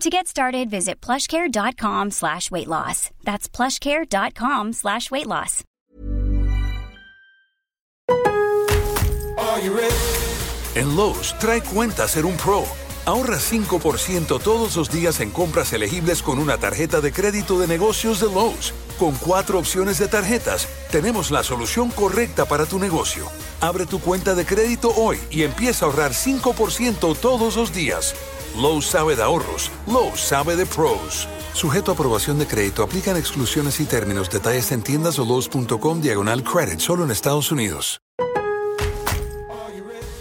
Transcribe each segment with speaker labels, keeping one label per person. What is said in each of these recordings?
Speaker 1: To get started, visit plushcare.com slash weight loss. That's plushcare.com slash weight loss.
Speaker 2: En Lowe's, trae cuenta ser un pro. Ahorra 5% todos los días en compras elegibles con una tarjeta de crédito de negocios de Lowe's. Con cuatro opciones de tarjetas, tenemos la solución correcta para tu negocio. Abre tu cuenta de crédito hoy y empieza a ahorrar 5% todos los días. Lowe's sabe de ahorros. Lowe's sabe de pros. Sujeto a aprobación de crédito, aplican exclusiones y términos. Detalles en tiendas o Lowe's.com diagonal credit. Solo en Estados Unidos.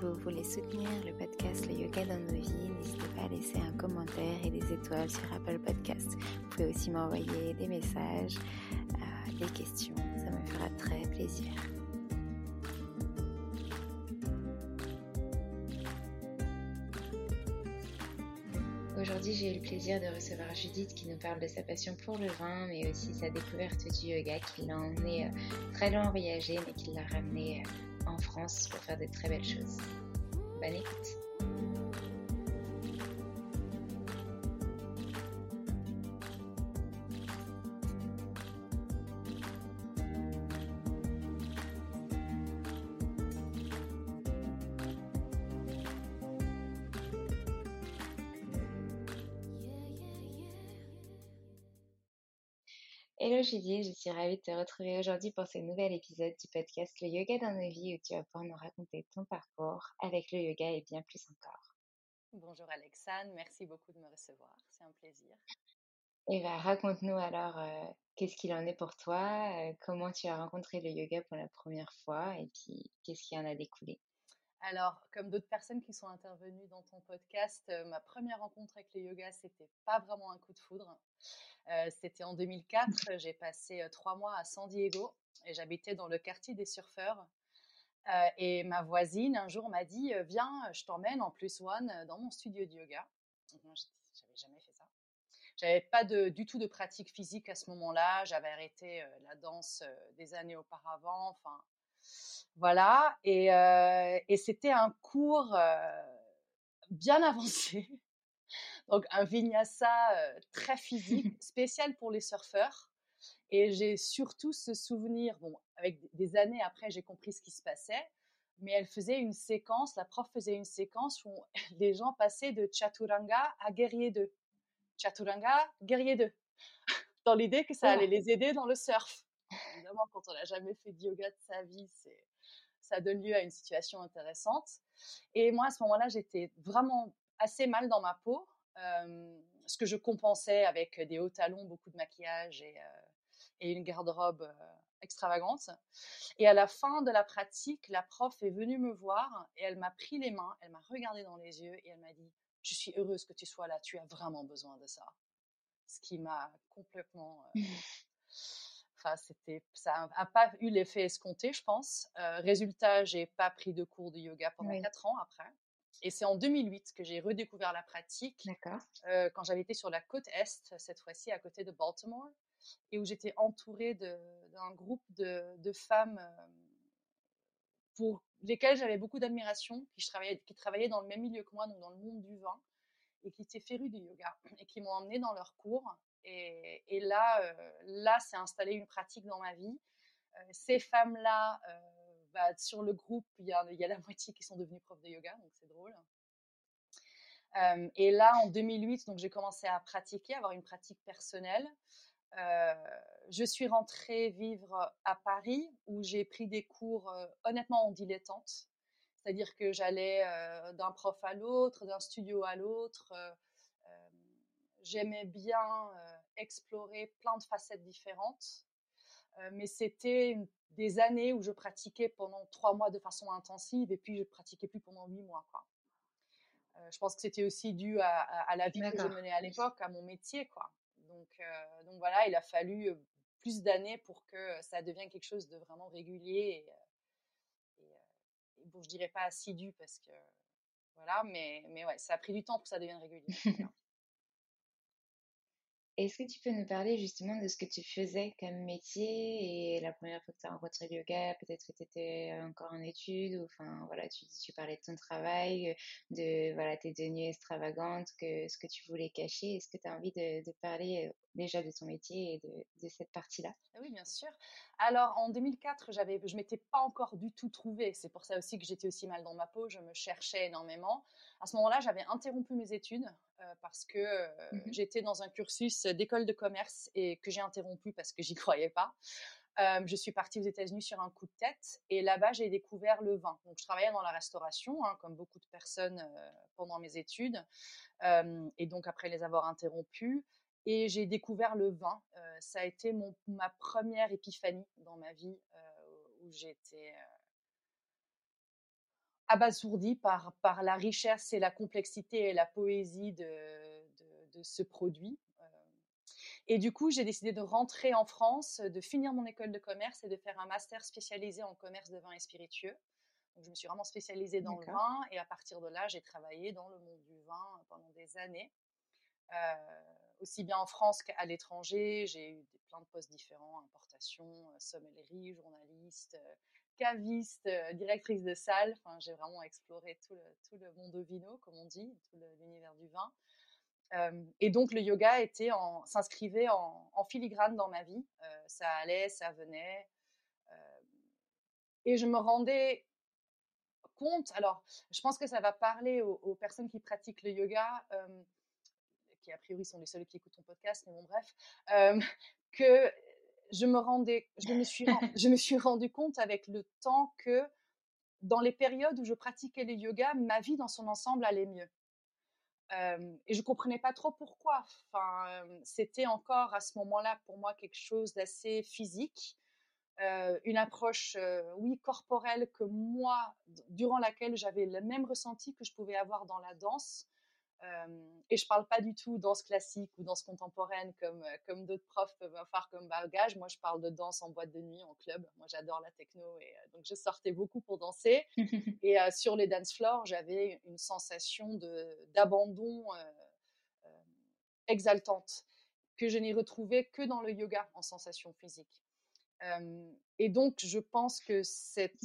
Speaker 3: Vous voulez soutenir le podcast Le Yoga dans nos vies, n'hésitez pas à laisser un commentaire et des étoiles sur Apple Podcast. Vous pouvez aussi m'envoyer des messages, euh, des questions, ça me fera très plaisir. Aujourd'hui, j'ai eu le plaisir de recevoir Judith qui nous parle de sa passion pour le vin, mais aussi sa découverte du yoga qui l'a emmené euh, très loin voyager, mais qui l'a ramené euh, en France pour faire de très belles choses. Bonne écoute. Suis ravie de te retrouver aujourd'hui pour ce nouvel épisode du podcast Le Yoga dans nos vies où tu vas pouvoir nous raconter ton parcours avec le yoga et bien plus encore.
Speaker 4: Bonjour Alexandre, merci beaucoup de me recevoir, c'est un plaisir.
Speaker 3: Et bah, raconte-nous alors euh, qu'est-ce qu'il en est pour toi, euh, comment tu as rencontré le yoga pour la première fois et puis qu'est-ce qui en a découlé?
Speaker 4: Alors, comme d'autres personnes qui sont intervenues dans ton podcast, euh, ma première rencontre avec le yoga, c'était pas vraiment un coup de foudre. Euh, c'était en 2004. J'ai passé euh, trois mois à San Diego et j'habitais dans le quartier des surfeurs. Euh, et ma voisine, un jour, m'a dit Viens, je t'emmène en plus one dans mon studio de yoga. Moi, j'avais jamais fait ça. J'avais pas de, du tout de pratique physique à ce moment-là. J'avais arrêté la danse des années auparavant. Enfin, voilà. Et, et c'était un cours bien avancé donc un vinyasa très physique, spécial pour les surfeurs. Et j'ai surtout ce souvenir, bon, avec des années après, j'ai compris ce qui se passait, mais elle faisait une séquence, la prof faisait une séquence où les gens passaient de Chaturanga à Guerrier 2. Chaturanga, Guerrier 2. Dans l'idée que ça allait les aider dans le surf. Évidemment, quand on n'a jamais fait de yoga de sa vie, ça donne lieu à une situation intéressante. Et moi, à ce moment-là, j'étais vraiment assez mal dans ma peau, ce que je compensais avec des hauts talons, beaucoup de maquillage et, et une garde-robe extravagante. Et à la fin de la pratique, la prof est venue me voir et elle m'a pris les mains, elle m'a regardé dans les yeux et elle m'a dit Je suis heureuse que tu sois là, tu as vraiment besoin de ça. Ce qui m'a complètement. Enfin, c'était, ça n'a pas eu l'effet escompté, je pense. Euh, résultat, j'ai pas pris de cours de yoga pendant quatre ans après. Et c'est en 2008 que j'ai redécouvert la pratique. Euh, quand j'avais été sur la côte est, cette fois-ci à côté de Baltimore et où j'étais entourée d'un groupe de, femmes euh, pour lesquelles j'avais beaucoup d'admiration, qui, qui travaillaient dans le même milieu que moi, donc dans le monde du vin, et qui étaient férus de yoga, et qui m'ont emmenée dans leurs cours. Et, là, euh, là, c'est installé une pratique dans ma vie. Euh, ces femmes-là, bah, sur le groupe, il y, a, a la moitié qui sont devenues profs de yoga, donc c'est drôle. et là, en 2008, donc j'ai commencé à pratiquer, avoir une pratique personnelle. Euh, je suis rentrée vivre à Paris où j'ai pris des cours euh, honnêtement en dilettante. C'est-à-dire que j'allais euh, d'un prof à l'autre, d'un studio à l'autre. J'aimais bien explorer plein de facettes différentes. mais c'était des années où je pratiquais pendant trois mois de façon intensive et puis je pratiquais plus pendant huit mois. Quoi. je pense que c'était aussi dû à, à la vie que je menais à l'époque, à mon métier. Quoi. Donc, donc voilà, il a fallu plus d'années pour que ça devienne quelque chose de vraiment régulier et, euh, bon, je dirais pas assidu parce que voilà, mais, mais ouais, ça a pris du temps pour que ça devienne régulier.
Speaker 3: Est-ce que tu peux nous parler justement de ce que tu faisais comme métier et la première fois que tu as rencontré le yoga, peut-être que tu étais encore en études ou enfin voilà, tu, tu parlais de ton travail, de voilà, tes tenues extravagantes, que ce que tu voulais cacher. Est-ce que tu as envie de, parler déjà de ton métier et de, de cette partie-là?
Speaker 4: Ah Oui, bien sûr. Alors en 2004, j'avais, je m'étais pas encore du tout trouvée. C'est pour ça aussi que j'étais aussi mal dans ma peau. Je me cherchais énormément. À ce moment-là, j'avais interrompu mes études euh, parce que euh, mmh j'étais dans un cursus d'école de commerce et que j'ai interrompu parce que j'y croyais pas. Euh, je suis partie aux États-Unis sur un coup de tête et là-bas j'ai découvert le vin. Donc je travaillais dans la restauration, hein, comme beaucoup de personnes pendant mes études, et donc après les avoir interrompus, et j'ai découvert le vin. ça a été mon, ma première épiphanie dans ma vie où j'étais abasourdi par, par la richesse et la complexité et la poésie de, de, ce produit. Euh. Et du coup, j'ai décidé de rentrer en France, de finir mon école de commerce et de faire un master spécialisé en commerce de vin et spiritueux. Donc, je me suis vraiment spécialisée dans le vin et à partir de là, j'ai travaillé dans le monde du vin pendant des années. Euh, aussi bien en France qu'à l'étranger, j'ai eu plein de postes différents, importation, euh, sommellerie, journaliste, euh, directrice de salle. J'ai vraiment exploré tout le, tout monde vino, comme on dit, tout l'univers du vin. Euh, et donc le yoga était s'inscrivait en, filigrane dans ma vie. Euh, ça allait, ça venait. et je me rendais compte, alors je pense que ça va parler aux, aux personnes qui pratiquent le yoga, qui a priori sont les seuls qui écoutent ton podcast, mais bon bref, que je me rendais, je me suis, je me suis rendu compte avec le temps que dans les périodes où je pratiquais le yoga, ma vie dans son ensemble allait mieux. Euh, et je comprenais pas trop pourquoi. Enfin, c'était encore à ce moment-là pour moi quelque chose d'assez physique, euh, une approche, oui, corporelle que moi, durant laquelle j'avais le même ressenti que je pouvais avoir dans la danse, et je parle pas du tout danse classique ou danse contemporaine comme, comme d'autres profs peuvent avoir comme bagage. Moi, je parle de danse en boîte de nuit, en club. Moi, j'adore la techno et donc je sortais beaucoup pour danser. et sur les dance floors, j'avais une sensation d'abandon exaltante que je n'ai retrouvée que dans le yoga en sensation physique. et donc, je pense que cette,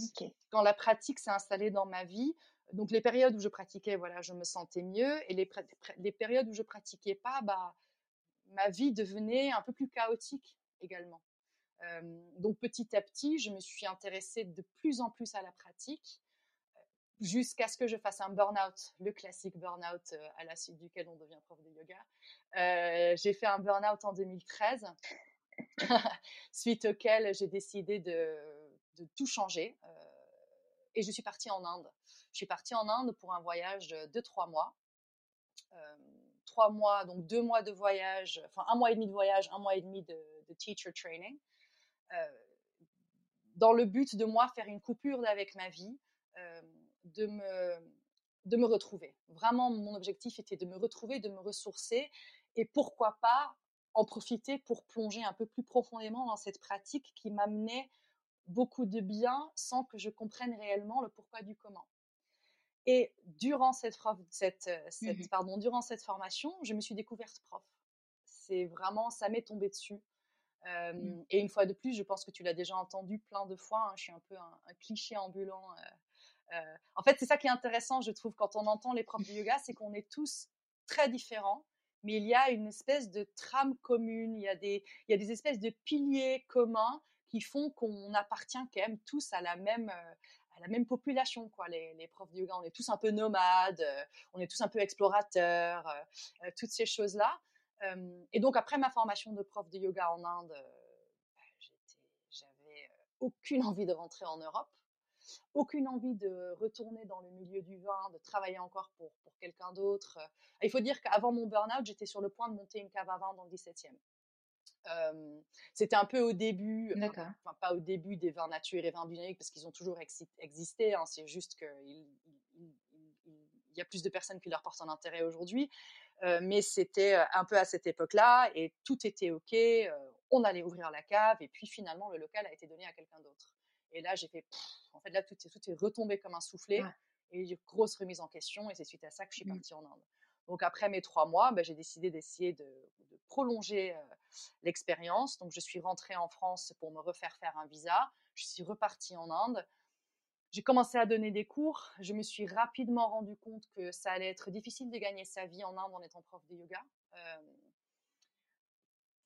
Speaker 4: quand la pratique s'est installée dans ma vie, donc les périodes où je pratiquais, voilà, je me sentais mieux, et les, périodes où je pratiquais pas, bah, ma vie devenait un peu plus chaotique également. donc petit à petit, je me suis intéressée de plus en plus à la pratique, jusqu'à ce que je fasse un burn-out, le classique burn-out à la suite duquel on devient prof de yoga. j'ai fait un burn-out en 2013, suite auquel j'ai décidé de, tout changer et je suis partie en Inde. Je suis partie en Inde pour un voyage de trois mois. trois mois, donc deux mois de voyage, enfin un mois et demi de voyage, un mois et demi de, teacher training, dans le but de moi faire une coupure avec ma vie, de me de me retrouver. Vraiment, mon objectif était de me retrouver, de me ressourcer, et pourquoi pas en profiter pour plonger un peu plus profondément dans cette pratique qui m'amenait beaucoup de bien sans que je comprenne réellement le pourquoi du comment. Et durant cette, cette, euh, mmh pardon, durant cette formation, je me suis découverte prof. C'est vraiment, ça m'est tombé dessus. Mmh. Et une fois de plus, je pense que tu l'as déjà entendu plein de fois, hein, je suis un peu un, cliché ambulant. Euh, euh, en fait, c'est ça qui est intéressant, je trouve, quand on entend les profs de yoga, c'est qu'on est tous très différents, mais il y a une espèce de trame commune, il y a des, il y a des espèces de piliers communs qui font qu'on appartient quand même tous à la même, la même population, quoi. Les, profs de yoga, on est tous un peu nomades, euh, on est tous un peu explorateurs, euh, toutes ces choses-là. et donc après ma formation de prof de yoga en Inde, bah, j'avais aucune envie de rentrer en Europe aucune envie de retourner dans le milieu du vin, de travailler encore pour, pour quelqu'un d'autre. Il faut dire qu'avant mon burn-out, j'étais sur le point de monter une cave à vin dans le 17e. C'était un peu au début, enfin, pas au début des vins nature et vins biologiques parce qu'ils ont toujours existé. Hein, c'est juste qu'il il, y a plus de personnes qui leur portent un intérêt aujourd'hui. mais c'était un peu à cette époque-là et tout était ok. on allait ouvrir la cave et puis finalement le local a été donné à quelqu'un d'autre. Et là, j'ai fait, en fait, là, tout est, tout est retombé comme un soufflet. Et une grosse remise en question. Et c'est suite à ça que je suis mmh. partie en Inde. Donc, après mes trois mois, bah, j'ai décidé d'essayer de, prolonger l'expérience. Donc, je suis rentrée en France pour me refaire faire un visa. Je suis repartie en Inde. J'ai commencé à donner des cours. Je me suis rapidement rendu compte que ça allait être difficile de gagner sa vie en Inde en étant prof de yoga.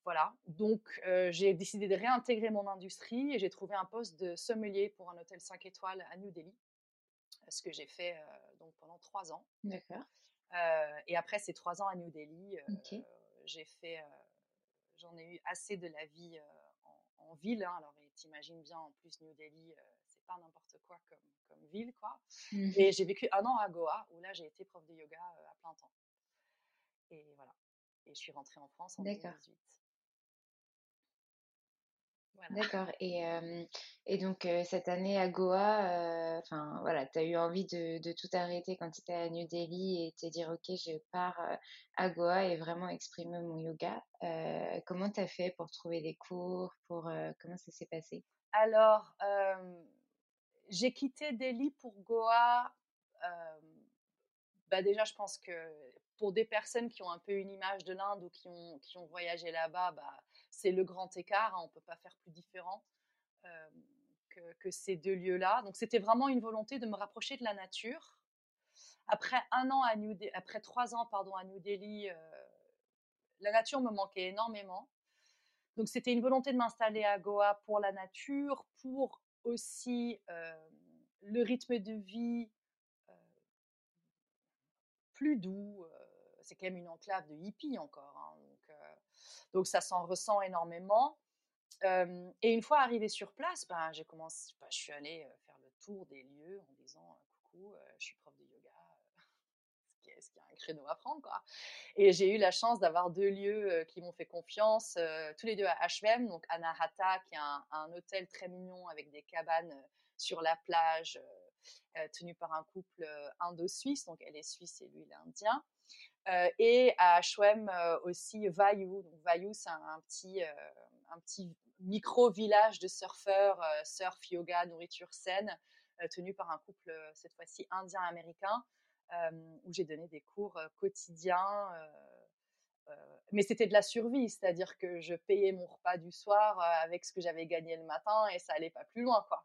Speaker 4: Voilà, donc j'ai décidé de réintégrer mon industrie et j'ai trouvé un poste de sommelier pour un hôtel 5 étoiles à New Delhi, ce que j'ai fait donc pendant trois ans.
Speaker 3: D'accord.
Speaker 4: Et après ces trois ans à New Delhi, j'ai fait, j'en ai eu assez de la vie en, ville. Hein. alors t'imagines bien, en plus New Delhi, c'est pas n'importe quoi comme, comme, ville, quoi. Mmh et j'ai vécu un an à Goa où là j'ai été prof de yoga à plein temps. Et voilà. Et je suis rentrée en France en 2018.
Speaker 3: D'accord. Et, et donc, cette année à Goa, enfin voilà, tu as eu envie de, de tout arrêter quand tu étais à New Delhi et te dire, OK, je pars à Goa et vraiment exprimer mon yoga. comment tu as fait pour trouver des cours pour, Comment ça s'est passé?
Speaker 4: Alors, j'ai quitté Delhi pour Goa. bah déjà, je pense que pour des personnes qui ont un peu une image de l'Inde ou qui ont, qui ont voyagé là-bas, bah, c'est le grand écart. Hein, on ne peut pas faire plus différent que, ces deux lieux-là. Donc, c'était vraiment une volonté de me rapprocher de la nature. Après un an à New après trois ans pardon à New Delhi, la nature me manquait énormément. Donc, c'était une volonté de m'installer à Goa pour la nature, pour aussi le rythme de vie plus doux. c'est quand même une enclave de hippies encore. Hein, donc ça s'en ressent énormément. et une fois arrivée sur place, ben, j'ai commencé, ben, je suis allée faire le tour des lieux en disant coucou, je suis prof de yoga, est-ce qu'il y a un créneau à prendre quoi Et j'ai eu la chance d'avoir deux lieux qui m'ont fait confiance, tous les deux à HVM, donc Anahata, qui est un, hôtel très mignon avec des cabanes sur la plage, tenu par un couple indo-suisse, donc elle est suisse et lui il est indien. Euh, et à HOM euh, aussi Vayu. Donc Vayu, c'est un, petit, euh, un petit micro-village de surfeurs, surf, yoga, nourriture saine, tenu par un couple, cette fois-ci indien-américain, où j'ai donné des cours quotidiens. mais c'était de la survie, c'est-à-dire que je payais mon repas du soir avec ce que j'avais gagné le matin et ça allait pas plus loin, quoi.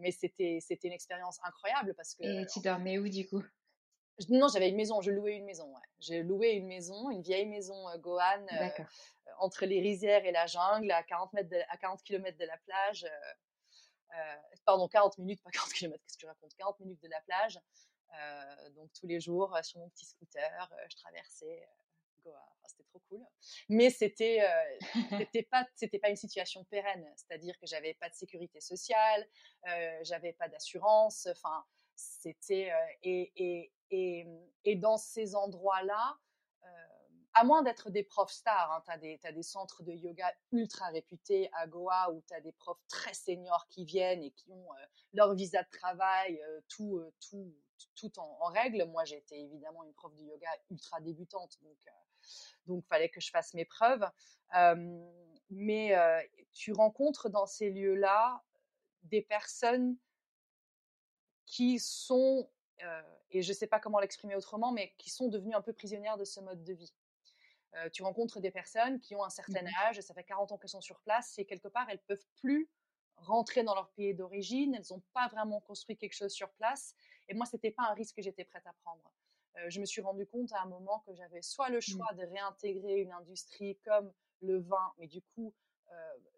Speaker 4: mais c'était c'était une expérience incroyable parce que.
Speaker 3: Et tu dormais où du coup?
Speaker 4: Non, j'avais une maison, je louais une maison. J'ai loué une maison, une vieille maison euh, Gohan, euh, entre les rizières et la jungle, à 40, mètres à 40 km de la plage. Euh, pardon, 40 minutes, pas 40 km, qu'est-ce que je raconte? 40 minutes de la plage. donc tous les jours, sur mon petit scooter, je traversais Goa. c'était trop cool. Mais c'était c'était pas c'était pas une situation pérenne, c'est-à-dire que j'avais pas de sécurité sociale, j'avais pas d'assurance. Enfin, c'était et, et, et, dans ces endroits-là, euh, à moins d'être des profs stars, hein, tu as, des centres de yoga ultra réputés à Goa où tu as des profs très seniors qui viennent et qui ont leur visa de travail, tout, tout, tout en, règle. Moi, j'étais évidemment une prof de yoga ultra débutante, donc donc fallait que je fasse mes preuves. mais tu rencontres dans ces lieux-là des personnes qui sont, et je ne sais pas comment l'exprimer autrement, mais qui sont devenues un peu prisonnières de ce mode de vie. tu rencontres des personnes qui ont un certain mmh âge, ça fait 40 ans qu'elles sont sur place, et quelque part, elles peuvent plus rentrer dans leur pays d'origine, elles n'ont pas vraiment construit quelque chose sur place. Et moi, c'était pas un risque que j'étais prête à prendre. je me suis rendu compte à un moment que j'avais soit le mmh. choix de réintégrer une industrie comme le vin, mais du coup,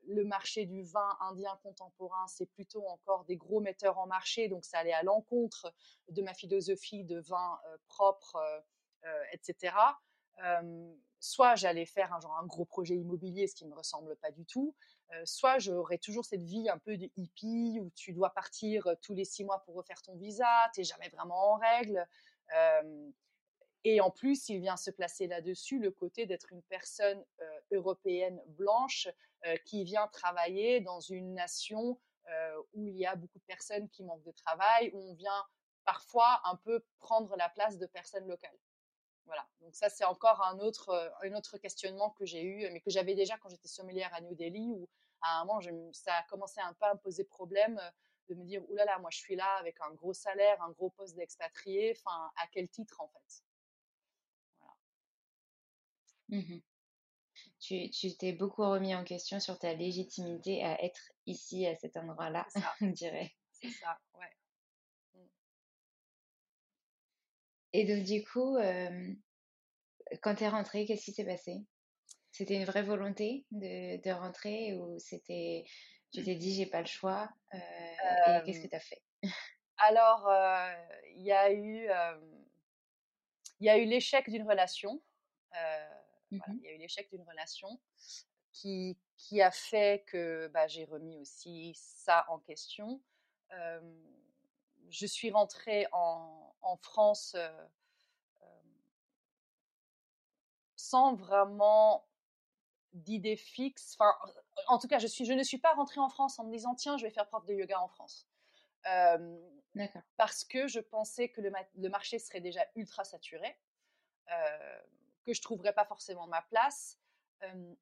Speaker 4: le marché du vin indien contemporain, c'est plutôt encore des gros metteurs en marché, donc ça allait à l'encontre de ma philosophie de vin propre, etc. soit j'allais faire un, genre, un gros projet immobilier, ce qui ne me ressemble pas du tout, soit j'aurais toujours cette vie un peu de hippie où tu dois partir tous les six mois pour refaire ton visa, tu n'es jamais vraiment en règle. et en plus, il vient se placer là-dessus le côté d'être une personne européenne blanche qui vient travailler dans une nation où il y a beaucoup de personnes qui manquent de travail, où on vient parfois un peu prendre la place de personnes locales. Voilà. Donc ça, c'est encore un autre, un autre questionnement que j'ai eu, mais que j'avais déjà quand j'étais sommelière à New Delhi, où à un moment, ça a commencé un peu à me poser problème de me dire, oulala, moi je suis là avec un gros salaire, un gros poste d'expatrié, enfin, à quel titre en fait?
Speaker 3: Voilà. Mmh tu, t'es beaucoup remis en question sur ta légitimité à être ici, à cet endroit-là, on dirait.
Speaker 4: C'est ça, ouais. Mmh.
Speaker 3: Et donc, du coup, quand tu es rentrée, qu'est-ce qui s'est passé? C'était une vraie volonté de, de rentrer ou c'était. Tu t'es dit, j'ai pas le choix Et qu'est-ce que tu as fait?
Speaker 4: Alors, il y a eu. Il y a eu l'échec d'une relation. Mmh il y a eu l'échec d'une relation qui, qui a fait que bah, j'ai remis aussi ça en question. je suis rentrée en, en France sans vraiment d'idée fixe. Enfin, en tout cas, je, suis, je ne suis pas rentrée en France en me disant tiens, je vais faire prof de yoga en France. parce que je pensais que le, le, marché serait déjà ultra saturé, que je trouverais pas forcément ma place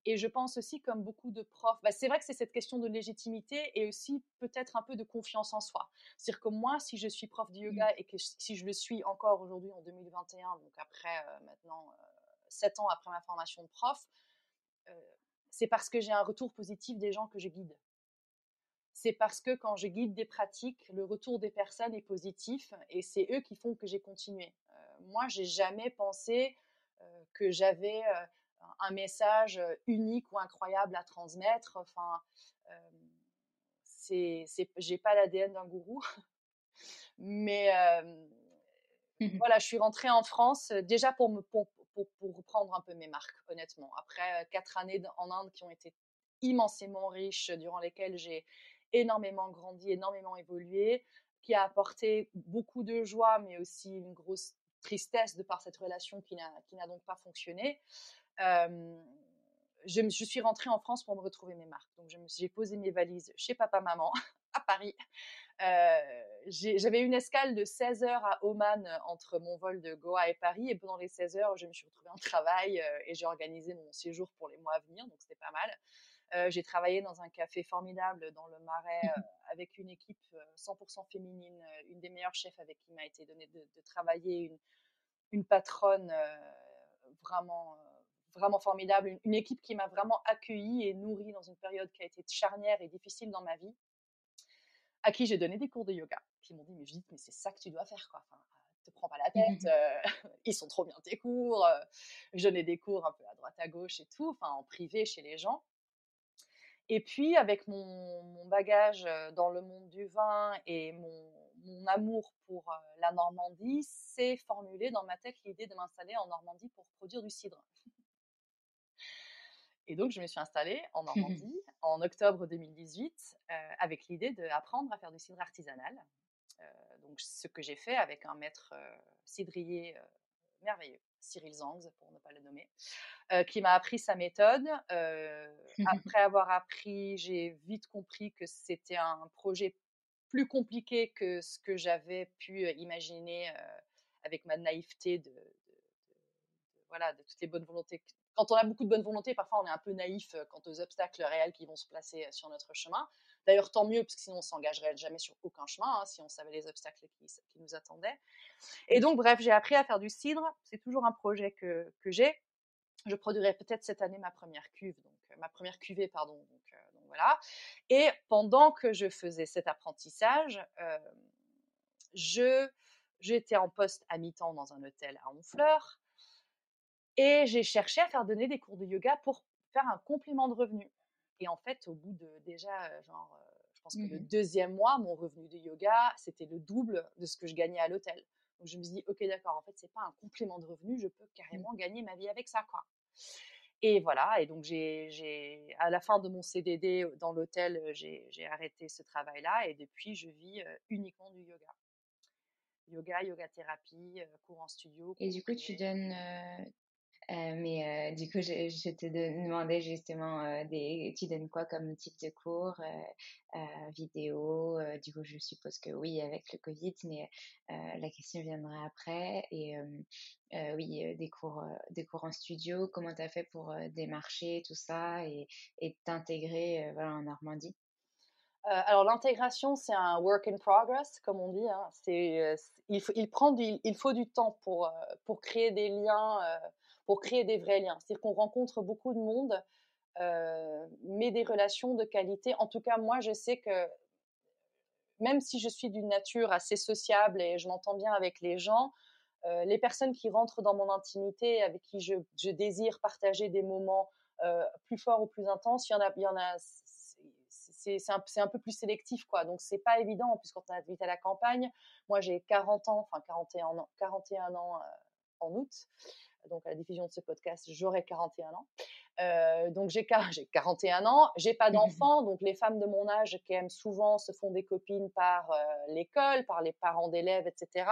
Speaker 4: et je pense aussi, comme beaucoup de profs, bah, c'est vrai que c'est cette question de légitimité et aussi peut-être un peu de confiance en soi. C'est-à-dire que moi, si je suis prof de yoga mmh. et que si je le suis encore aujourd'hui en 2021, donc après maintenant sept ans après ma formation de prof, c'est parce que j'ai un retour positif des gens que je guide. C'est parce que quand je guide des pratiques, le retour des personnes est positif et c'est eux qui font que j'ai continué. moi, j'ai jamais pensé que j'avais un message unique ou incroyable à transmettre. Enfin, c'est, c'est, j'ai pas l'ADN d'un gourou, mais mmh voilà, je suis rentrée en France déjà pour me pour, pour, pour, reprendre un peu mes marques, honnêtement. Après quatre années en Inde qui ont été immensément riches, durant lesquelles j'ai énormément grandi, énormément évolué, qui a apporté beaucoup de joie, mais aussi une grosse tristesse de par cette relation qui n'a, donc pas fonctionné je, suis rentrée en France pour me retrouver mes marques. Donc, j'ai posé mes valises chez papa-maman à Paris. J'avais une escale de 16 heures à Oman entre mon vol de Goa et Paris. Et pendant les 16 heures, je me suis retrouvée en travail et j'ai organisé mon séjour pour les mois à venir. Donc, c'était pas mal. J'ai travaillé dans un café formidable dans le Marais mmh avec une équipe 100% féminine, une des meilleures chefs avec qui m'a été donné de, de, travailler, une, une patronne vraiment vraiment formidable, une, équipe qui m'a vraiment accueillie et nourrie dans une période qui a été charnière et difficile dans ma vie, à qui j'ai donné des cours de yoga, qui m'ont dit mais Judith, mais c'est ça que tu dois faire quoi. Enfin, te prends pas la tête, mmh euh, ils sont trop bien tes cours. Euh, je donnais des cours un peu à droite à gauche et tout, enfin en privé chez les gens. Et puis avec mon, mon bagage dans le monde du vin et mon, mon amour pour la Normandie, c'est formulé dans ma tête l'idée de m'installer en Normandie pour produire du cidre. Et donc, je me suis installée en Normandie en octobre 2018 euh, avec l'idée d'apprendre à faire du cidre artisanal. Euh, donc, ce que j'ai fait avec un maître euh, cidrier merveilleux, Cyril Zangs pour ne pas le nommer, qui m'a appris sa méthode. après avoir appris, j'ai vite compris que c'était un projet plus compliqué que ce que j'avais pu imaginer avec ma naïveté de, voilà, de toutes les bonnes volontés quand on a beaucoup de bonne volonté, parfois on est un peu naïf euh, quant aux obstacles réels qui vont se placer euh, sur notre chemin. D'ailleurs, tant mieux, parce que sinon on s'engagerait jamais sur aucun chemin, hein, si on savait les obstacles qui, nous attendaient. Et donc, bref, j'ai appris à faire du cidre. C'est toujours un projet que, j'ai. Je produirai peut-être cette année ma première cuve, donc euh, ma première cuvée, pardon. Donc, voilà. Et pendant que je faisais cet apprentissage, je j'étais en poste à mi-temps dans un hôtel à Honfleur. Et j'ai cherché à faire donner des cours de yoga pour faire un complément de revenu. Et en fait, au bout de déjà, genre, je pense que le mmh deuxième mois, mon revenu de yoga, c'était le double de ce que je gagnais à l'hôtel. Donc je me suis dit, ok, d'accord, en fait, c'est pas un complément de revenu, je peux mmh. carrément gagner ma vie avec ça, quoi. Et voilà, et donc j'ai, à la fin de mon CDD dans l'hôtel, j'ai, arrêté ce travail-là et depuis, je vis uniquement du yoga. Yoga, yoga thérapie, cours en studio.
Speaker 3: Et du coup, tu donnes, euh, mais euh, du coup, je, te demandais justement, euh, tu donnes quoi comme type de cours, vidéo Du coup, je suppose que oui, avec le Covid, mais la question viendra après. Et oui, des cours, des cours en studio. Comment tu as fait pour démarcher tout ça et, et t'intégrer voilà, en Normandie?
Speaker 4: Alors l'intégration, c'est un work in progress, comme on dit. Hein. C'est, il, il, prend du, il faut du temps pour, pour créer des liens pour créer des vrais liens. C'est-à-dire qu'on rencontre beaucoup de monde, euh, mais des relations de qualité. En tout cas, moi, je sais que même si je suis d'une nature assez sociable et je m'entends bien avec les gens, euh, les personnes qui rentrent dans mon intimité, avec qui je, désire partager des moments euh, plus forts ou plus intenses, il y en a, il y en a c'est un, peu plus sélectif, quoi. Donc, c'est pas évident. En plus, quand on habite à la campagne, moi, j'ai 40 ans, enfin 41 ans, 41 ans en août donc à la diffusion de ce podcast, j'aurai 41 ans. Euh, donc j'ai 41 ans, j'ai pas d'enfants, donc les femmes de mon âge qui aiment souvent se font des copines par euh, l'école, par les parents d'élèves, etc.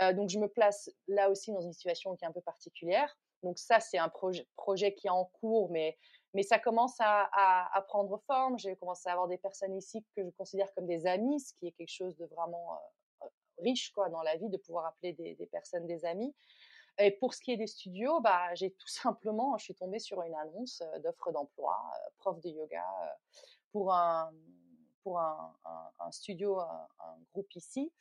Speaker 4: Euh, donc je me place là aussi dans une situation qui est un peu particulière. Donc ça c'est un projet, projet qui est en cours, mais mais ça commence à, à, prendre forme. J'ai commencé à avoir des personnes ici que je considère comme des amis, ce qui est quelque chose de vraiment riche quoi dans la vie de pouvoir appeler des, des personnes des amis. Et pour ce qui est des studios, bah, j'ai tout simplement, je suis tombée sur une annonce d'offre d'emploi, prof de yoga, pour un, pour un, studio, un, groupe ici.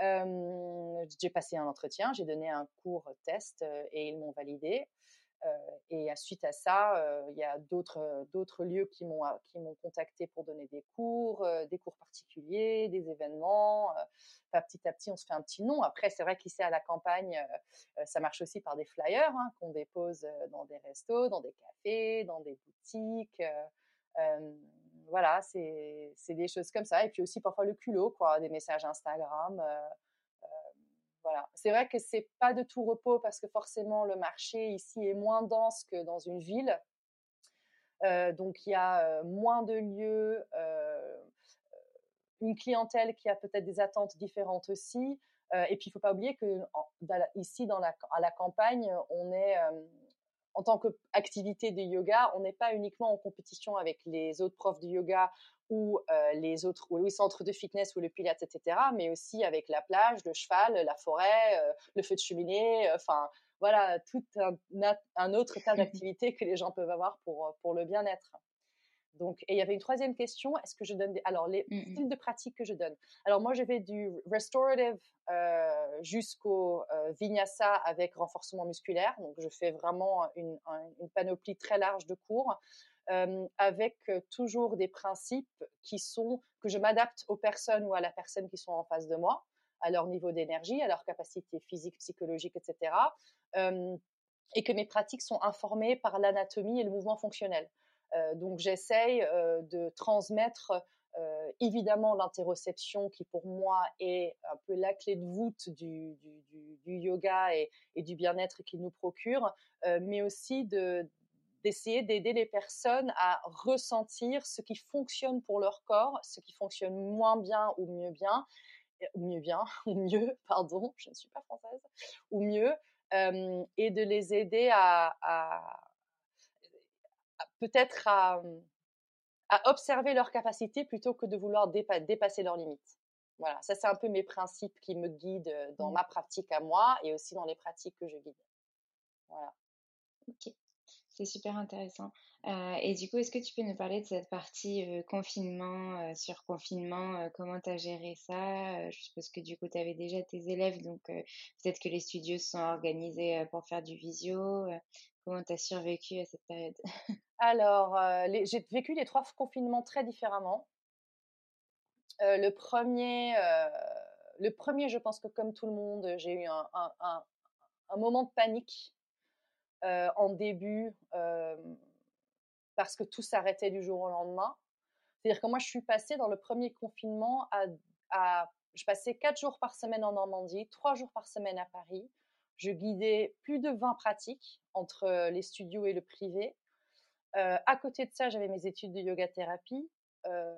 Speaker 4: j'ai passé un entretien, j'ai donné un cours test et ils m'ont validé. Euh, et suite à ça, euh, il y a d'autres d'autres lieux qui m'ont qui m'ont contacté pour donner des cours, euh, des cours particuliers, des événements. petit à petit, on se fait un petit nom. Après, c'est vrai qu'ici à la campagne, ça marche aussi par des flyers hein, qu'on dépose dans des restos, dans des cafés, dans des boutiques. voilà, c'est des choses comme ça. Et puis aussi parfois le culot, quoi, des messages Instagram. C'est vrai que c'est pas de tout repos parce que forcément le marché ici est moins dense que dans une ville. Euh, donc il y a euh, moins de lieux, euh, une clientèle qui a peut-être des attentes différentes aussi. et puis il faut pas oublier que ici dans la, à la campagne, on est en tant qu'activité de yoga, on n'est pas uniquement en compétition avec les autres profs de yoga ou les autres ou les centres de fitness ou le pilates, etc., mais aussi avec la plage, le cheval, la forêt, le feu de cheminée, enfin voilà, tout un, autre tas d'activités que les gens peuvent avoir pour, pour le bien-être. Donc, et il y avait une troisième question. Est-ce que je donne des... Alors, les mmh styles de pratique que je donne. Alors, moi, je vais du restorative jusqu'au vinyasa avec renforcement musculaire. Donc, je fais vraiment une, une panoplie très large de cours avec toujours des principes qui sont que je m'adapte aux personnes ou à la personne qui sont en face de moi, à leur niveau d'énergie, à leur capacité physique, psychologique, etc. et que mes pratiques sont informées par l'anatomie et le mouvement fonctionnel. Donc j'essaye de transmettre évidemment l'interoception qui pour moi est un peu la clé de voûte du, yoga et, et du bien-être qu'il nous procure, mais aussi de, d'essayer d'aider les personnes à ressentir ce qui fonctionne pour leur corps, ce qui fonctionne moins bien ou mieux bien, ou mieux bien, ou mieux, pardon, je ne suis pas française, ou mieux, et de les aider à, peut-être à, observer leurs capacités plutôt que de vouloir dépasser leurs limites. Voilà, ça c'est un peu mes principes qui me guident dans mmh. ma pratique à moi et aussi dans les pratiques que je guide. Voilà.
Speaker 3: Ok, c'est super intéressant. Euh, et du coup, est-ce que tu peux nous parler de cette partie euh, confinement, euh, sur confinement, comment tu as géré ça? Je suppose que du coup, tu avais déjà tes élèves, donc peut-être que les studios se sont organisés pour faire du visio. comment tu as survécu à cette période?
Speaker 4: Alors, j'ai vécu les trois confinements très différemment. le premier, le premier, je pense que comme tout le monde, j'ai eu un, moment de panique en début parce que tout s'arrêtait du jour au lendemain. C'est-à-dire que moi, je suis passée dans le premier confinement à, je passais quatre jours par semaine en Normandie, trois jours par semaine à Paris. Je guidais plus de 20 pratiques entre euh, les studios et le privé. Euh, à côté de ça, j'avais mes études de yoga thérapie, euh,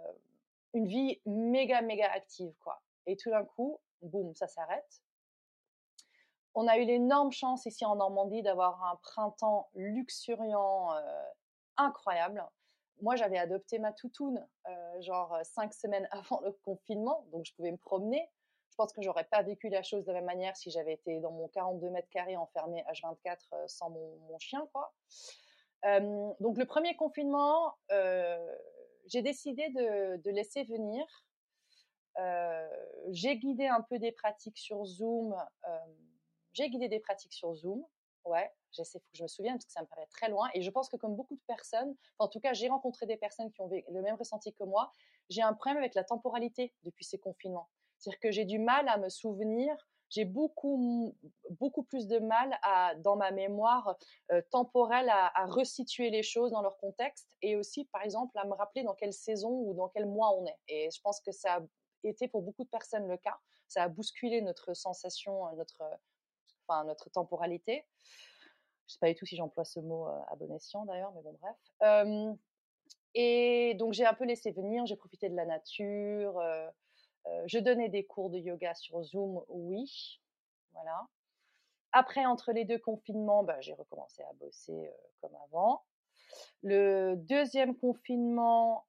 Speaker 4: une vie méga méga active quoi. Et tout d'un coup, boum, ça s'arrête. On a eu l'énorme chance ici en Normandie d'avoir un printemps luxuriant, incroyable. Moi, j'avais adopté ma toutoune, euh, genre euh, cinq semaines avant le confinement, donc je pouvais me promener. Je pense que j'aurais pas vécu la chose de la même manière si j'avais été dans mon 42 mètres carrés enfermé H24 euh, sans mon, chien, quoi. Donc le premier confinement, j'ai décidé de, laisser venir. j'ai guidé un peu des pratiques sur Zoom. j'ai guidé des pratiques sur Zoom. Ouais, j'essaie, faut que je me souvienne parce que ça me paraît très loin. Et je pense que comme beaucoup de personnes, en tout cas, j'ai rencontré des personnes qui ont le même ressenti que moi. J'ai un problème avec la temporalité depuis ces confinements. C'est-à-dire que j'ai du mal à me souvenir. J'ai beaucoup, beaucoup plus de mal dans ma mémoire temporelle à, resituer les choses dans leur contexte et aussi, par exemple, à me rappeler dans quelle saison ou dans quel mois on est. Et je pense que ça a été pour beaucoup de personnes le cas. Ça a bousculé notre sensation, notre, enfin, notre temporalité. Je sais pas du tout si j'emploie ce mot à bon escient d'ailleurs, mais bon bref. et donc j'ai un peu laissé venir, j'ai profité de la nature. Je donnais des cours de yoga sur Zoom, oui, voilà. Après, entre les deux confinements, bah, j'ai recommencé à bosser comme avant. Le deuxième confinement,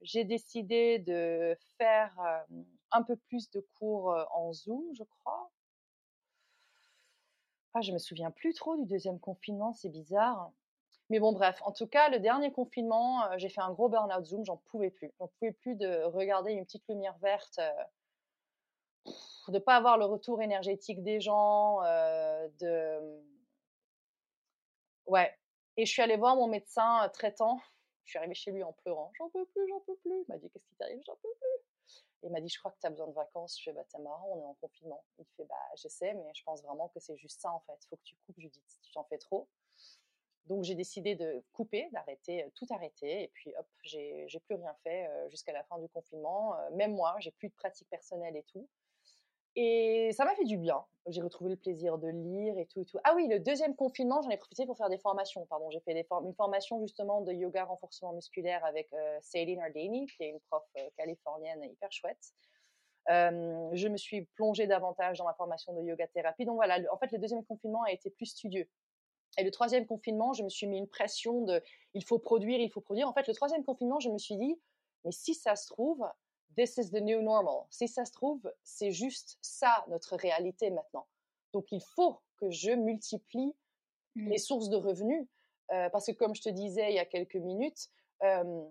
Speaker 4: j'ai décidé de faire un peu plus de cours en Zoom, je crois. Ah, je me souviens plus trop du deuxième confinement, c'est bizarre. Mais bon, bref, en tout cas, le dernier confinement, euh, j'ai fait un gros burn-out Zoom, j'en pouvais plus. J'en pouvais plus de regarder une petite lumière verte, euh, de pas avoir le retour énergétique des gens, euh, de. Ouais. Et je suis allée voir mon médecin traitant. Je suis arrivée chez lui en pleurant. J'en peux plus, j'en peux plus. Il m'a dit Qu'est-ce qui t'arrive? J'en peux plus. Il m'a dit, je crois que tu as besoin de vacances. Je fais, bah, t'es marrant, on est en confinement. Il fait, bah, j'essaie, mais je pense vraiment que c'est juste ça, en fait. Faut que tu coupes, Judith, tu t'en fais trop. Donc, j'ai décidé de couper, d'arrêter, tout arrêter. Et puis, hop, j'ai plus rien fait jusqu'à la fin du confinement. Même moi, j'ai plus de pratique personnelle et tout. Et ça m'a fait du bien. J'ai retrouvé le plaisir de lire et tout et tout. Ah oui, le deuxième confinement, j'en ai profité pour faire des formations. Pardon, j'ai fait une formation justement de yoga renforcement musculaire avec euh, Céline qui est une prof californienne hyper chouette. Je me suis plongée davantage dans ma formation de yoga thérapie. Donc voilà, en fait, le deuxième confinement a été plus studieux. Et le troisième confinement, je me suis mis une pression de il faut produire, il faut produire. En fait, le troisième confinement, je me suis dit, mais si ça se trouve, this is the new normal. Si ça se trouve, c'est juste ça notre réalité maintenant. Donc il faut que je multiplie mmh. les sources de revenus euh, parce que comme je te disais il y a quelques minutes, euh,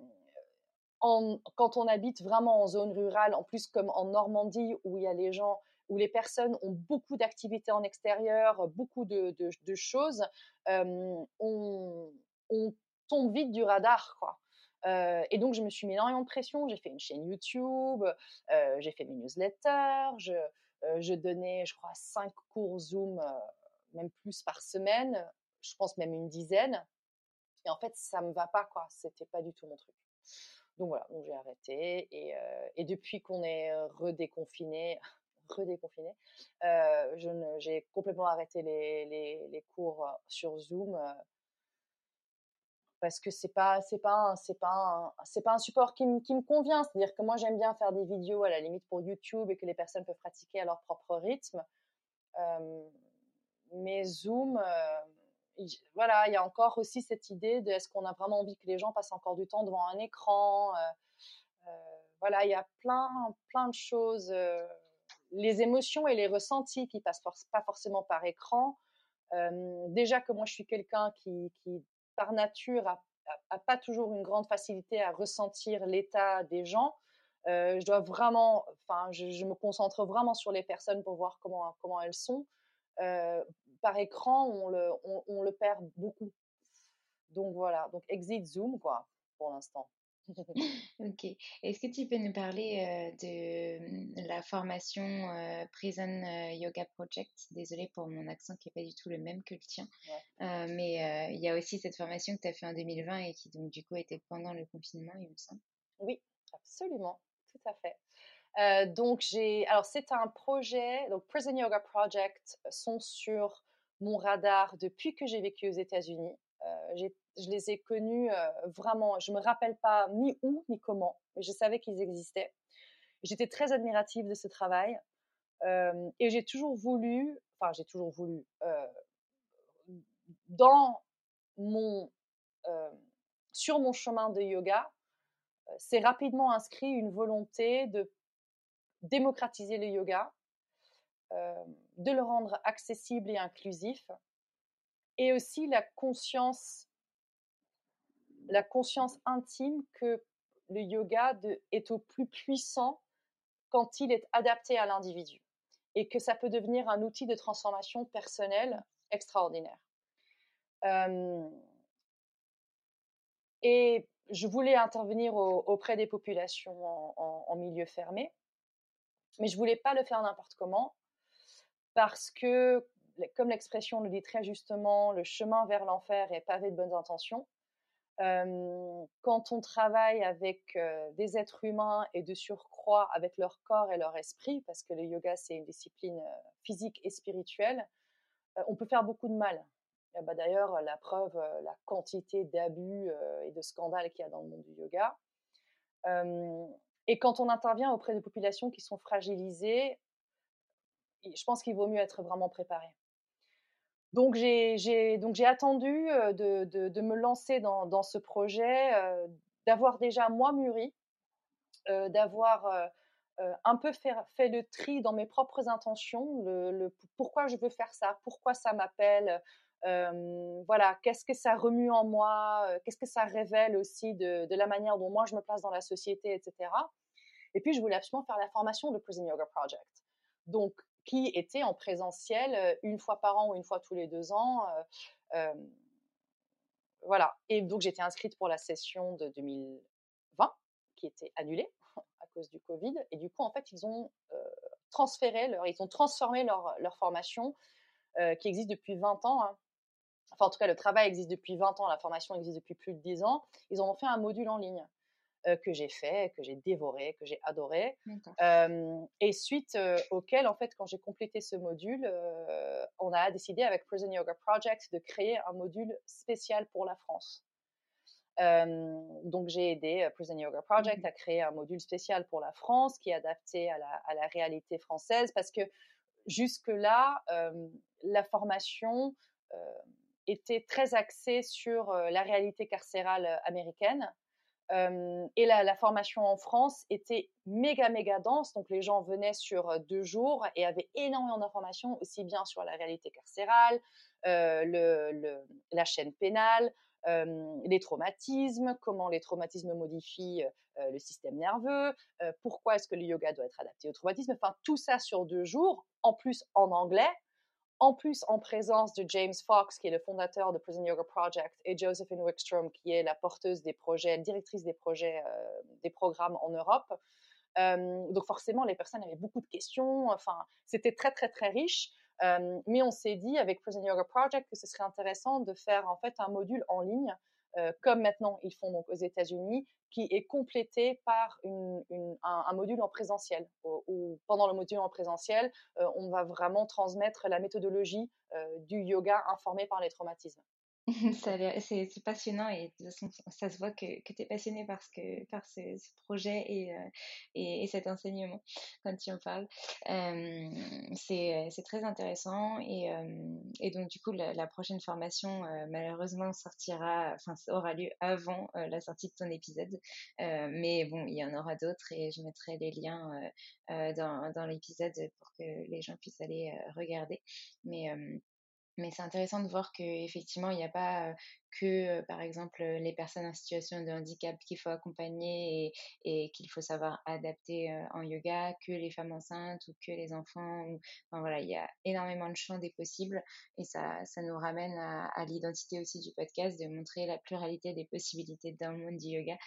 Speaker 4: quand on habite vraiment en zone rurale, en plus comme en Normandie où il y a les gens, où les personnes ont beaucoup d'activités en extérieur, beaucoup de, choses, on, tombe vite du radar, quoi. Et donc, je me suis mis énormément de pression. J'ai fait une chaîne YouTube, j'ai fait mes newsletters, je, donnais, je crois, cinq cours Zoom, même plus par semaine, je pense même une dizaine. Et en fait, ça me va pas, quoi. C'était pas du tout mon truc. Donc voilà, donc j'ai arrêté. Et depuis qu'on est redéconfiné, redéconfiné, j'ai complètement arrêté les, cours sur Zoom parce que c'est pas c'est pas c'est pas c'est pas un support qui, qui me convient c'est à dire que moi j'aime bien faire des vidéos à la limite pour YouTube et que les personnes peuvent pratiquer à leur propre rythme mais Zoom, voilà, il y a encore aussi cette idée de est-ce qu'on a vraiment envie que les gens passent encore du temps devant un écran Voilà, il y a plein, plein de choses. Les émotions et les ressentis qui passent pas forcément par écran. déjà que moi, je suis quelqu'un qui, par nature, a, pas toujours une grande facilité à ressentir l'état des gens. je dois vraiment, enfin, je, me concentre vraiment sur les personnes pour voir comment, comment elles sont par écran, on le, on, le perd beaucoup. Donc voilà, donc exit Zoom, quoi, pour l'instant.
Speaker 3: Ok. Est-ce que tu peux nous parler euh, de mmh, la formation euh, Prison euh, Yoga Project? Désolée pour mon accent qui n'est pas du tout le même que le tien. mais il y a aussi cette formation que tu as fait en 2020 et qui donc du coup était pendant le confinement, il me semble.
Speaker 4: Oui, absolument, tout à fait. Donc j'ai, alors c'est un projet, donc Prison Yoga Project sont sur mon radar depuis que j'ai vécu aux États-Unis. Euh, je les ai connus euh, vraiment, je me rappelle pas ni où ni comment, mais je savais qu'ils existaient. J'étais très admirative de ce travail et j'ai toujours voulu, enfin j'ai toujours voulu, dans mon, sur mon chemin de yoga, c'est rapidement inscrit une volonté de démocratiser le yoga, euh, de le rendre accessible et inclusif, et aussi la conscience, la conscience intime que le yoga est au plus puissant quand il est adapté à l'individu et que ça peut devenir un outil de transformation personnelle extraordinaire. Et je voulais intervenir auprès des populations en milieu fermé mais je voulais pas le faire n'importe comment parce que, comme l'expression le dit très justement, le chemin vers l'enfer est pavé de bonnes intentions. quand on travaille avec des êtres humains et de surcroît avec leur corps et leur esprit, parce que le yoga c'est une discipline physique et spirituelle, on peut faire beaucoup de mal. Bah, d'ailleurs, la preuve, la quantité d'abus et de scandales qu'il y a dans le monde du yoga. Et quand on intervient auprès de populations qui sont fragilisées, je pense qu'il vaut mieux être vraiment préparé. Donc j'ai attendu de, de, de, me lancer dans, dans ce projet, d'avoir déjà moi mûri, d'avoir un peu fait, le tri dans mes propres intentions, le, pourquoi je veux faire ça, pourquoi ça m'appelle, voilà, qu'est-ce que ça remue en moi, qu'est-ce que ça révèle aussi de, de, la manière dont moi je me place dans la société, etc. Et puis, je voulais absolument faire la formation de Prison Yoga Project. Donc, qui était en présentiel une fois par an ou une fois tous les deux ans. voilà. Et donc, j'étais inscrite pour la session de 2020, qui était annulée à cause du Covid. Et du coup, en fait, ils ont transféré, leur, ils ont transformé leur, leur formation qui existe depuis 20 ans. Hein. Enfin, en tout cas, le travail existe depuis 20 ans, la formation existe depuis plus de 10 ans. Ils ont fait un module en ligne. Que j'ai fait, que j'ai dévoré, que j'ai adoré. et suite auquel, en fait, quand j'ai complété ce module, on a décidé avec Prison Yoga Project de créer un module spécial pour la France. donc j'ai aidé Prison Yoga Project mmh à créer un module spécial pour la France qui est adapté à la, à la réalité française parce que jusque-là, la formation était très axée sur la réalité carcérale américaine. Et la, la, formation en France était méga, méga dense. Donc, les gens venaient sur deux jours et avaient énormément d'informations, aussi bien sur la réalité carcérale, le, le, la chaîne pénale, les traumatismes, comment les traumatismes modifient le système nerveux, pourquoi est-ce que le yoga doit être adapté au traumatisme, enfin tout ça sur deux jours, en plus en anglais, en plus en présence de James Fox, qui est le fondateur de Prison Yoga Project, et Josephine Wickstrom, qui est la porteuse des projets, directrice des projets, des programmes en Europe. donc forcément, les personnes avaient beaucoup de questions. Enfin, c'était très très très riche. mais on s'est dit avec Prison Yoga Project que ce serait intéressant de faire en fait un module en ligne, comme maintenant ils font donc aux États-Unis, qui est complété par une, un, module en présentiel. Où, pendant le module en présentiel, on va vraiment transmettre la méthodologie du yoga informé par les traumatismes.
Speaker 3: c'est passionnant et de toute façon, ça se voit que, que tu es passionné par ce, projet et, euh, et, cet enseignement quand tu en parles. Euh, c'est très intéressant et, euh, et, donc du coup la, prochaine formation malheureusement sortira, enfin aura lieu avant la sortie de ton épisode. mais bon, il y en aura d'autres et je mettrai les liens dans, dans l'épisode pour que les gens puissent aller regarder. Mais mais c'est intéressant de voir qu'effectivement, il n'y a pas que, par exemple, les personnes en situation de handicap qu'il faut accompagner et, qu'il faut savoir adapter en yoga, que les femmes enceintes ou que les enfants. Enfin, voilà, il y a énormément de champs des possibles et ça, ça nous ramène à, l'identité aussi du podcast, de montrer la pluralité des possibilités dans le monde du yoga,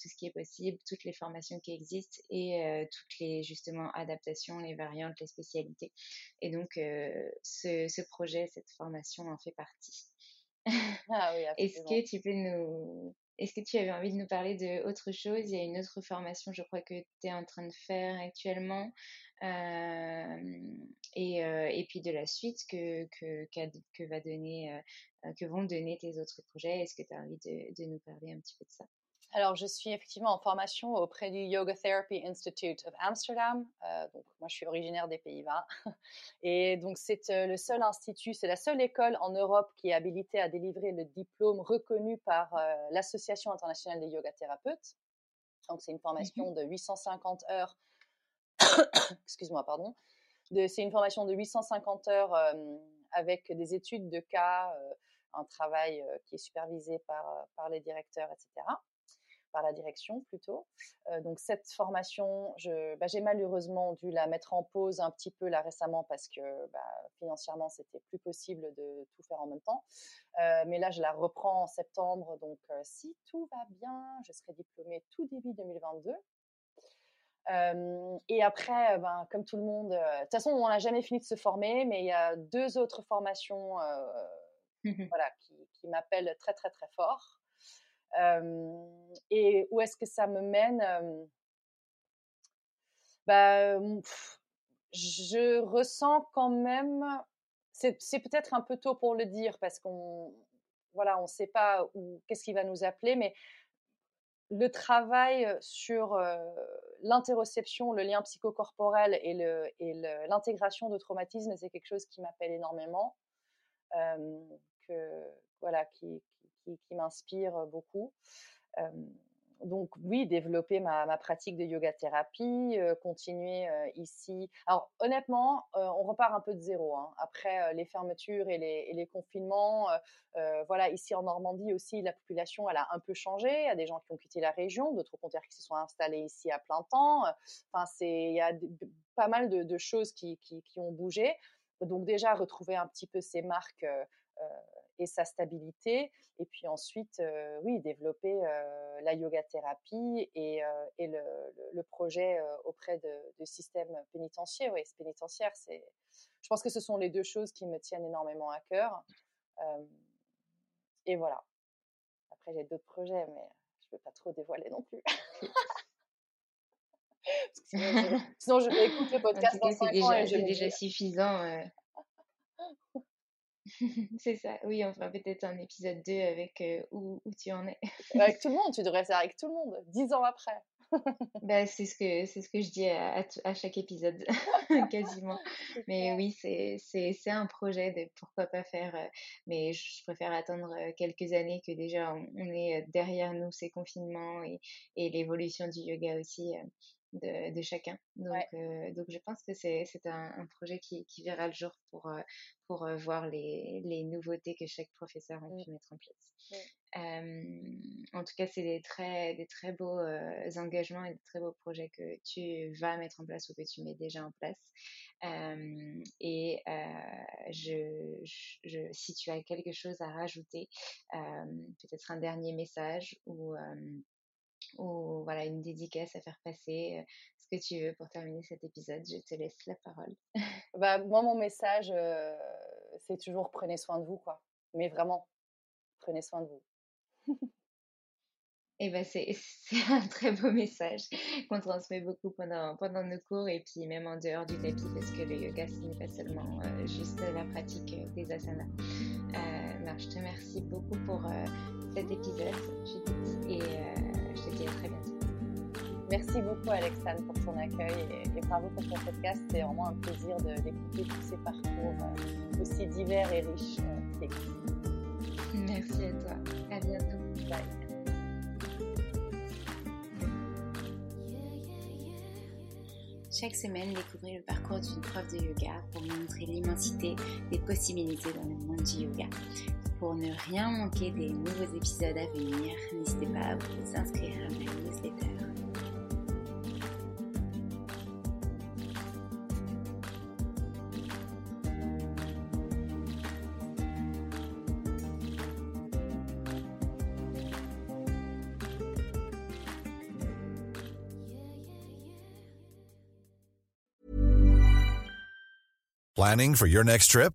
Speaker 3: tout ce qui est possible, toutes les formations qui existent et toutes les, justement, adaptations, les variantes, les spécialités. Et donc, ce projet, cette formation en fait partie. Ah Est-ce que tu peux nous. Est-ce que tu avais envie de nous parler de autre chose? Il y a une autre formation, je crois, que tu es en train de faire actuellement. et, et, puis de la suite que, que, que va donner, que vont donner tes autres projets. Est-ce que tu as envie de, de, nous parler un petit peu de ça?
Speaker 4: Alors, je suis effectivement en formation auprès du Yoga Therapy Institute of Amsterdam. Euh, donc, moi, je suis originaire des Pays-Bas. Et donc, c'est euh, le seul institut, c'est la seule école en Europe qui est habilitée à délivrer le diplôme reconnu par euh, l'Association internationale des yoga thérapeutes. Donc, c'est une formation mmh de 850 heures. Excuse-moi, pardon. c'est une formation de 850 heures avec des études de cas, un travail qui est supervisé par, par les directeurs, etc par la direction plutôt. Euh, donc cette formation, bah, j'ai malheureusement dû la mettre en pause un petit peu là récemment parce que bah, financièrement c'était plus possible de tout faire en même temps. Euh, mais là je la reprends en septembre, donc euh, si tout va bien, je serai diplômée tout début 2022. et après, ben, comme tout le monde, de toute façon, on n'a jamais fini de se former, mais il y a deux autres formations mmh voilà, qui, qui m'appellent très, très, très fort et où est-ce que ça me mène bah, Je ressens quand même, c'est peut-être un peu tôt pour le dire parce qu'on voilà, on ne sait pas qu'est-ce qui va nous appeler, mais le travail sur l'interoception, le lien psychocorporel et l'intégration de traumatisme, c'est quelque chose qui m'appelle énormément, que, voilà, qui, qui, m'inspire beaucoup. donc oui, développer ma, pratique de yoga thérapie, continuer ici. Alors honnêtement, on repart un peu de zéro. Hein. Après les fermetures et les, confinements, voilà, ici en Normandie aussi, la population elle a un peu changé. Il y a des gens qui ont quitté la région, d'autres au qui se sont installés ici à plein temps. Enfin, il y a pas mal de, choses qui, qui, ont bougé. Donc déjà retrouver un petit peu ces marques et sa stabilité. Et puis ensuite, oui, développer la yoga thérapie et, et le, le, projet auprès de, de systèmes pénitentiaires. Oui, pénitentiaire, c'est. Je pense que ce sont les deux choses qui me tiennent énormément à cœur. et voilà. Après, j'ai d'autres projets, mais je ne peux pas trop dévoiler non plus. sinon, je, vais écouter le podcast dans 5
Speaker 3: ans et C'est déjà suffisant. c'est ça, oui, on fera peut-être un épisode 2 avec euh, où, où, tu en es.
Speaker 4: avec tout le monde, tu devrais faire avec tout le monde, dix ans après.
Speaker 3: bah, c'est ce que c'est ce que je dis à, à, chaque épisode quasiment mais oui c'est c'est un projet de pourquoi pas faire euh, mais je préfère attendre euh, quelques années que déjà on, est derrière nous ces confinements et, et l'évolution du yoga aussi de, chacun. Donc, euh, donc je pense que c'est un, un, projet qui, qui, verra le jour pour, euh, pour euh, voir les, les, nouveautés que chaque professeur a mmh. pu mettre en place. en tout cas, c'est des très, des très beaux engagements et des très beaux projets que tu vas mettre en place ou que tu mets déjà en place. et je, je, si tu as quelque chose à rajouter, peut-être un dernier message ou ou voilà une dédicace à faire passer, euh, ce que tu veux pour terminer cet épisode. Je te laisse la parole.
Speaker 4: bah, moi, mon message, euh, c'est toujours prenez soin de vous, quoi. Mais vraiment, prenez soin de vous.
Speaker 3: Et eh ben c'est un très beau message qu'on transmet beaucoup pendant, pendant nos cours et puis même en dehors du tapis parce que le yoga ce n'est pas seulement euh, juste la pratique des asanas. Euh, je te remercie merci beaucoup pour cet épisode, Judith, et très bientôt.
Speaker 4: Merci beaucoup Alexandre pour ton accueil et, bravo pour ton podcast. C'est vraiment un plaisir d'écouter tous ces parcours aussi divers et riches.
Speaker 3: Merci à toi. À bientôt.
Speaker 4: Bye.
Speaker 3: Chaque semaine, découvrez le parcours d'une prof de yoga pour vous montrer l'immensité des possibilités dans le monde du yoga. Pour ne rien manquer des nouveaux épisodes à venir, n'hésitez pas à vous inscrire à ma newsletter.
Speaker 5: Planning for your next trip?